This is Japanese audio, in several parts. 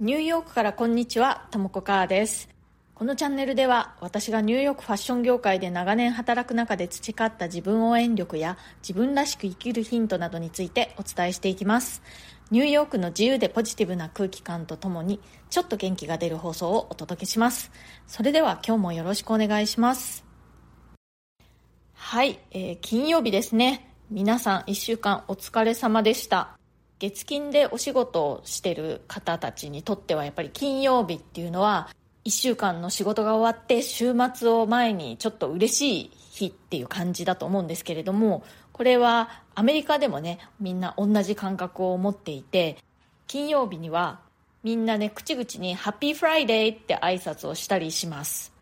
ニューヨークからこんにちは、ともこかーです。このチャンネルでは私がニューヨークファッション業界で長年働く中で培った自分応援力や自分らしく生きるヒントなどについてお伝えしていきます。ニューヨークの自由でポジティブな空気感とともにちょっと元気が出る放送をお届けします。それでは今日もよろしくお願いします。はい、えー金曜日ですね。皆さん1週間お疲れ様でした。月金でお仕事をしてる方たちにとってはやっぱり金曜日っていうのは1週間の仕事が終わって週末を前にちょっと嬉しい日っていう感じだと思うんですけれどもこれはアメリカでもねみんな同じ感覚を持っていて金曜日にはみんなね口々に「 Happy Friday」って挨拶をしたりします。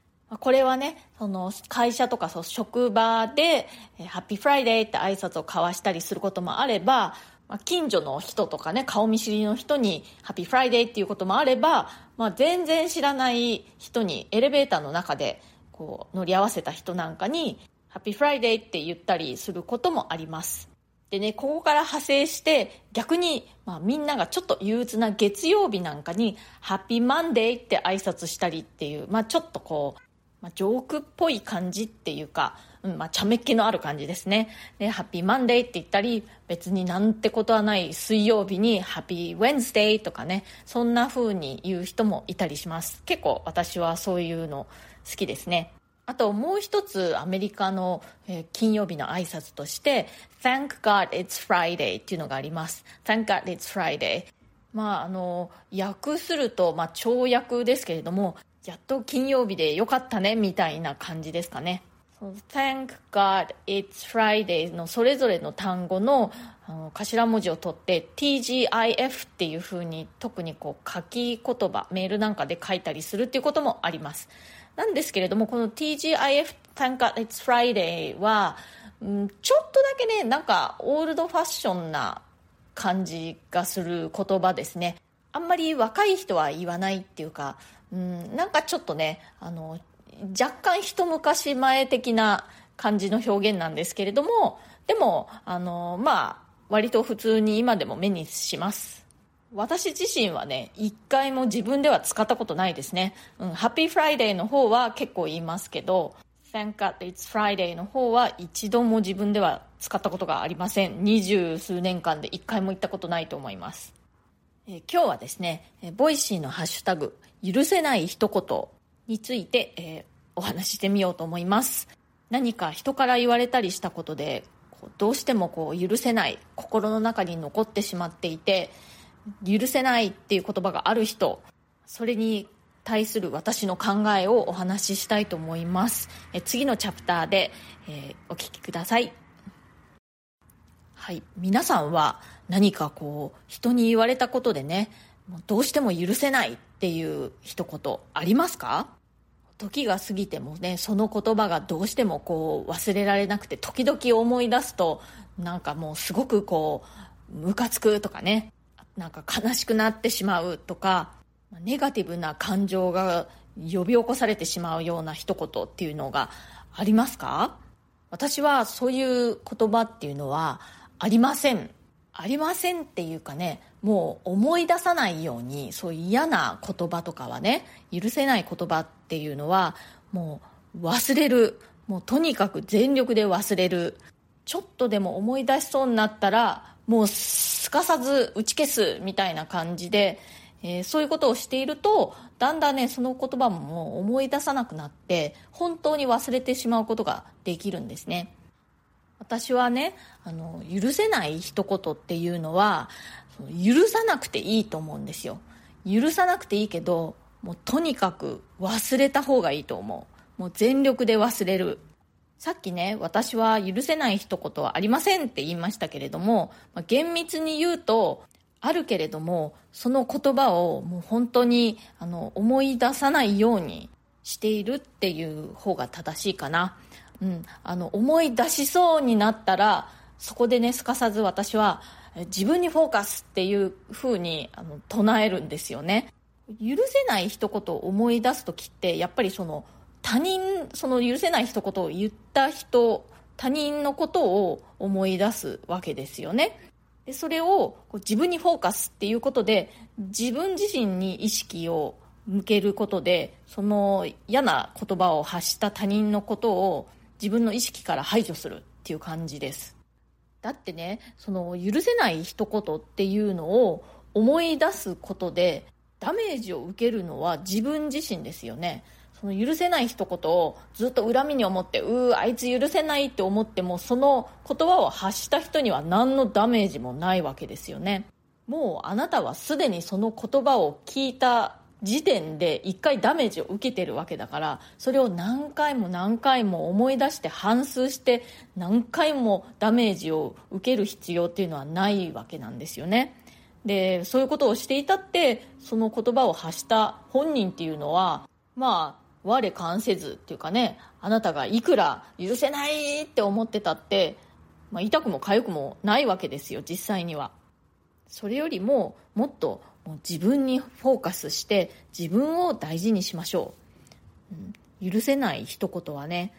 これはねその会社とかそう職場でHappy Friday って挨拶を交わしたりすることもあればまあ近所の人とかね顔見知りの人に Happy Friday っていうこともあれば、まあ、全然知らない人にエレベーターの中でこう乗り合わせた人なんかに Happy Friday って言ったりすることもあります。でね、ここから派生して、逆に、まあみんながちょっと憂鬱な月曜日なんかに、 Happy Monday って挨拶したりっていう、まあちょっとこう、まあ、ジョークっぽい感じっていうか、うん、まあ茶目っ気のある感じですね。で、ハッピーマンデーって言ったり、別になんてことはない水曜日にハッピーウェンズデーとかね、そんな風に言う人もいたりします。結構私はそういうの好きですね。あともう一つアメリカの、え金曜日の挨拶として、Thank God it's Friday っていうのがあります。Thank God it's Friday。まああの、訳すると、まあ跳訳ですけれども、やっと金曜日でよかったねみたいな感じですかね。そう。Thank God it's Friday のそれぞれの単語のあの頭文字を取って TGIF っていう風に特にこう書き言葉メールなんかで書いたりするっていうこともあります。なんですけれどもこの TGIF Thank God it's Friday は、うん、ちょっとだけねなんかオールドファッションな感じがする言葉ですね。あんまり若い人は言わないっていうか、うん、なんかちょっとねあの若干一昔前的な感じの表現なんですけれどもでもあのまあ割と普通に今でも目にします。私自身はね一回も自分では使ったことないですね、うん、 Happy Friday の方は結構言いますけど Thank God it's Friday の方は一度も自分では使ったことがありません。二十数年間で一回も言ったことないと思います。え今日はですね、えーボイシーのハッシュタグ、許せない一言について、えお話ししてみようと思います。何か人から言われたりしたことで、こうどうしてもこう許せない、心の中に残ってしまっていて、許せないっていう言葉がある人、それに対する私の考えをお話ししたいと思います。え次のチャプターで、えお聞きください。はい、皆さんは何かこう人に言われたことでねどうしても許せないっていう一言ありますか？時が過ぎてもねその言葉がどうしてもこう忘れられなくて時々思い出すとなんかもうすごくこうムカつくとかねなんか悲しくなってしまうとかネガティブな感情が呼び起こされてしまうような一言っていうのがありますか？私はそういう言葉っていうのはありません。ありませんっていうかねもう思い出さないようにそういう嫌な言葉とかはね許せない言葉っていうのはもう忘れる。もうとにかく全力で忘れる。ちょっとでも思い出しそうになったらもうすかさず打ち消すみたいな感じで、えーそういうことをしているとだんだんねその言葉ももう思い出さなくなって本当に忘れてしまうことができるんですね。私はねあの許せない一言っていうのは許さなくていいと思うんですよ。許さなくていいけどもうとにかく忘れた方がいいと思う。もう全力で忘れる。さっきね私は許せない一言はありませんって言いましたけれども、まあ厳密に言うとあるけれどもその言葉をもう本当にあの思い出さないようにしているっていう方が正しいかな、うん、あの思い出しそうになったらそこでねすかさず私は自分にフォーカスっていう風にあの唱えるんですよね。許せない一言を思い出す時ってやっぱりその他人その許せない一言を言った人他人のことを思い出すわけですよね。でそれをこう自分にフォーカスっていうことで自分自身に意識を向けることでその嫌な言葉を発した他人のことを自分の意識から排除するっていう感じです。だってねその許せない一言っていうのを思い出すことでダメージを受けるのは自分自身ですよね。その許せない一言をずっと恨みに思ってうーあいつ許せないって思ってもその言葉を発した人には何のダメージもないわけですよね。もうあなたはすでにその言葉を聞いた時点で一回ダメージを受けてるわけだからそれを何回も何回も思い出して反芻して何回もダメージを受ける必要っていうのはないわけなんですよね。でそういうことをしていたってその言葉を発した本人っていうのはまあ我関せずっていうかねあなたがいくら許せないって思ってたって、まあ、痛くも痒くもないわけですよ実際には。それよりももっともう自分にフォーカスして自分を大事にしましょう、うん、許せない一言はね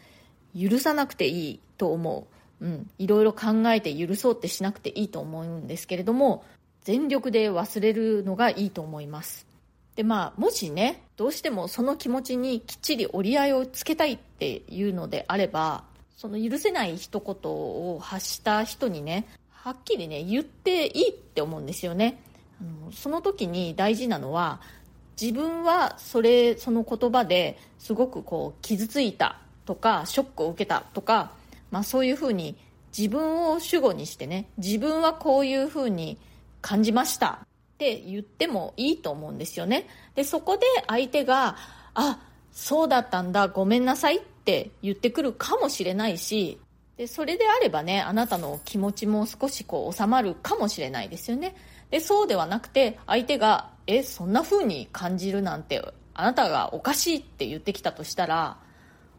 許さなくていいと思う、うん、いろいろ考えて許そうってしなくていいと思うんですけれども全力で忘れるのがいいと思います。でまあもしねどうしてもその気持ちにきっちり折り合いをつけたいっていうのであればその許せない一言を発した人にねはっきりね言っていいって思うんですよね。あのその時に大事なのは自分はそれその言葉ですごくこう傷ついたとかショックを受けたとか、まあ、そういうふうに自分を主語にしてね自分はこういうふうに感じましたって言ってもいいと思うんですよね。でそこで相手があそうだったんだごめんなさいって言ってくるかもしれないしでそれであればねあなたの気持ちも少しこう収まるかもしれないですよね。でそうではなくて相手が「えそんな風に感じるなんてあなたがおかしい」って言ってきたとしたら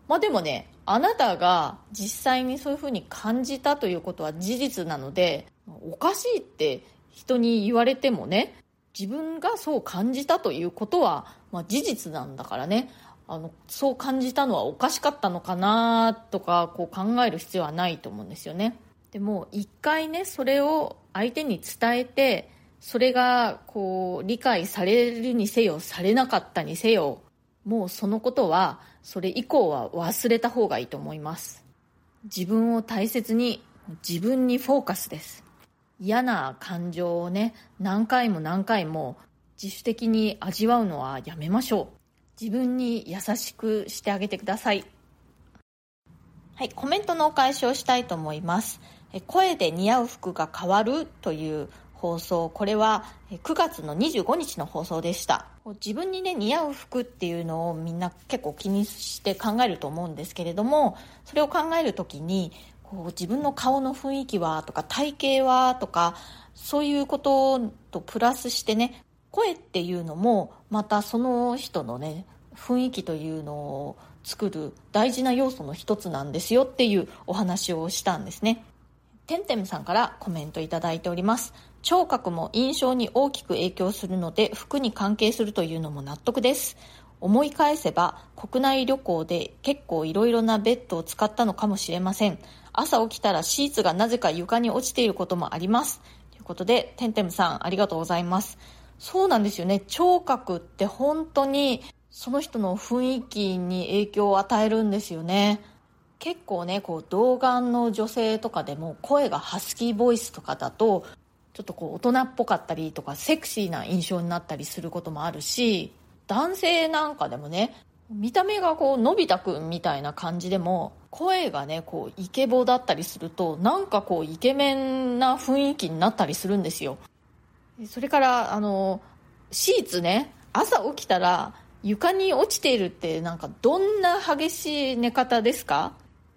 まあでもねあなたが実際にそういう風に感じたということは事実なのでおかしいって人に言われてもね自分がそう感じたということは、まあ、事実なんだからね。あのそう感じたのはおかしかったのかなとかこう考える必要はないと思うんですよね。でも一回ねそれを相手に伝えてそれがこう理解されるにせよされなかったにせよもうそのことはそれ以降は忘れた方がいいと思います。自分を大切に自分にフォーカスです。嫌な感情をね何回も何回も自主的に味わうのはやめましょう。自分に優しくしてあげてください。はいコメントのお返しをしたいと思います。声で似合う服が変わるという放送。これは9月の25日の放送でした。自分にね似合う服っていうのをみんな結構気にして考えると思うんですけれどもそれを考える時にこう自分の顔の雰囲気はとか体型はとかそういうこととプラスしてね声っていうのもまたその人のね雰囲気というのを作る大事な要素の一つなんですよっていうお話をしたんですね。てんてんさんからコメントいただいております。聴覚も印象に大きく影響するので服に関係するというのも納得です。思い返せば国内旅行で結構いろいろなベッドを使ったのかもしれません。朝起きたらシーツがなぜか床に落ちていることもあります。ということでてんてんさんありがとうございます。そうなんですよね。聴覚って本当にその人の雰囲気に影響を与えるんですよね。結構ねこう童顔の女性とかでも声がハスキーボイスとかだとちょっとこう大人っぽかったりとかセクシーな印象になったりすることもあるし男性なんかでもね見た目がこうのび太くんみたいな感じでも声がねこうイケボだったりするとなんかこうイケメンな雰囲気になったりするんですよ。それからあのシーツね朝起きたら床に落ちているってなんかどんな激しい寝方ですか？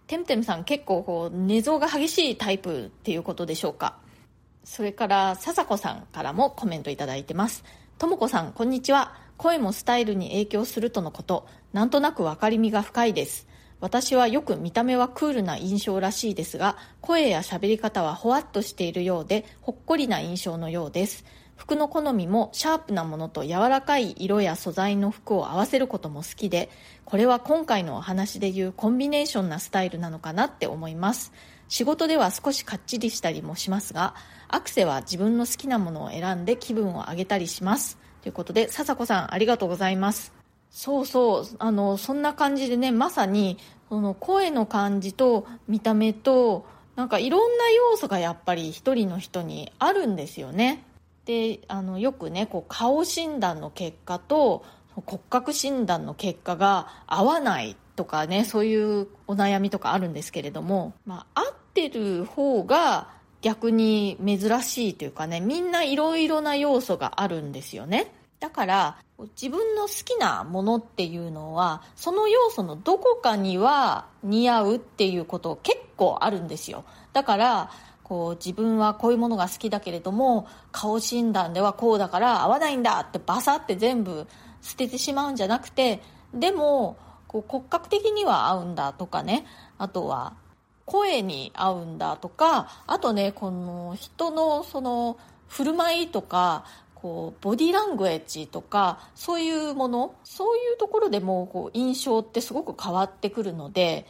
てんてんさん結構こう寝相が激しいタイプっていうことでしょうか？それから笹子さんからもコメントいただいてます。ともこさんこんにちは。声もスタイルに影響するとのこと。なんとなく分かりみが深いです。私はよく見た目はクールな印象らしいですが声や喋り方はほわっとしているようでほっこりな印象のようです。服の好みもシャープなものと柔らかい色や素材の服を合わせることも好きでこれは今回のお話でいうコンビネーションなスタイルなのかなって思います。仕事では少しかっちりしたりもしますがアクセは自分の好きなものを選んで気分を上げたりします。ということで笹子さんありがとうございます。そうそう。あのそんな感じでねまさにその声の感じと見た目となんかいろんな要素がやっぱり一人の人にあるんですよね。であのよくねこう顔診断の結果と骨格診断の結果が合わないとかねそういうお悩みとかあるんですけれども、まあ、合ってる方が逆に珍しいというかねみんないろいろな要素があるんですよね。だから自分の好きなものっていうのはその要素のどこかには似合うっていうこと結構あるんですよ。だからこう自分はこういうものが好きだけれども顔診断ではこうだから合わないんだってバサって全部捨ててしまうんじゃなくてでもこう骨格的には合うんだとかね。あとは声に合うんだとかあとねこの人のその振る舞いとかこうボディラングエッジとかそういうものそういうところでもこう印象ってすごく変わってくるので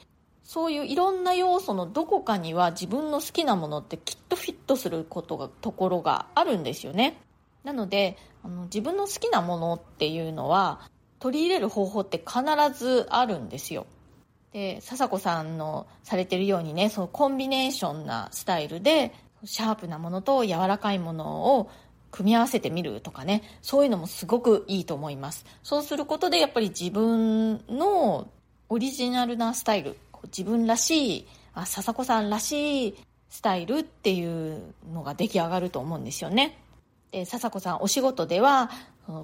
そういういろんな要素のどこかには自分の好きなものってきっとフィットすることがところがあるんですよね。なのであの自分の好きなものっていうのは取り入れる方法って必ずあるんですよ。で笹子さんのされてるようにねそのコンビネーションなスタイルでシャープなものと柔らかいものを組み合わせてみるとかねそういうのもすごくいいと思います。そうすることでやっぱり自分のオリジナルなスタイル自分らしいあ笹子さんらしいスタイルっていうのが出来上がると思うんですよね。で笹子さんお仕事では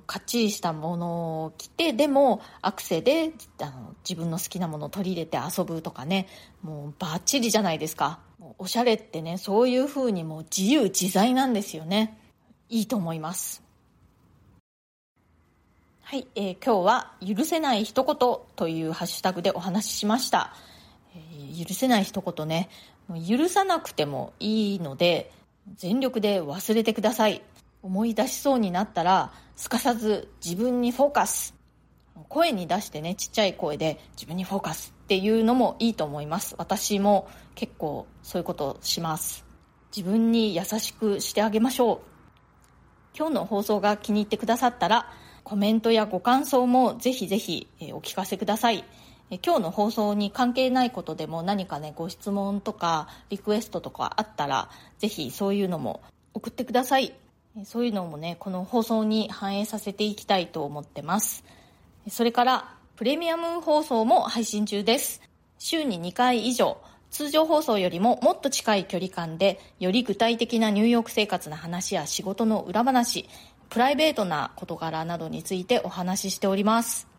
かっちりしたものを着てでもアクセであの自分の好きなものを取り入れて遊ぶとかねもうバッチリじゃないですか。おしゃれってねそういう風にもう自由自在なんですよね。いいと思います。はい、えー、今日は「許せない一言」というハッシュタグでお話ししました。許せない一言ね。許さなくてもいいので全力で忘れてください。思い出しそうになったらすかさず自分にフォーカス。声に出してねちっちゃい声で自分にフォーカスっていうのもいいと思います。私も結構そういうことします。自分に優しくしてあげましょう。今日の放送が気に入ってくださったらコメントやご感想もぜひぜひお聞かせください。今日の放送に関係ないことでも何かねご質問とかリクエストとかあったらぜひそういうのも送ってください。そういうのもねこの放送に反映させていきたいと思ってます。それからプレミアム放送も配信中です。週に2回以上通常放送よりももっと近い距離感でより具体的なニューヨーク生活の話や仕事の裏話プライベートな事柄などについてお話ししております。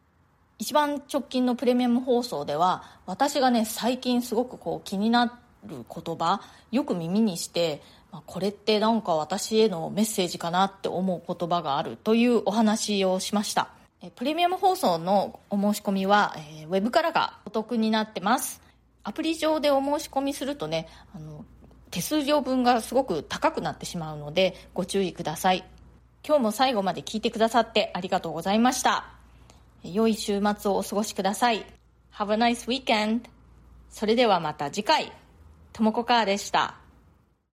一番直近のプレミアム放送では私がね最近すごくこう気になる言葉よく耳にして、まあ、これってなんか私へのメッセージかなって思う言葉があるというお話をしました。プレミアム放送のお申し込みは、えー、ウェブからがお得になってます。アプリ上でお申し込みするとねあの手数料分がすごく高くなってしまうのでご注意ください。今日も最後まで聞いてくださってありがとうございました。良い週末をお過ごしください。Have a nice weekend! それではまた次回、ともこかーでした。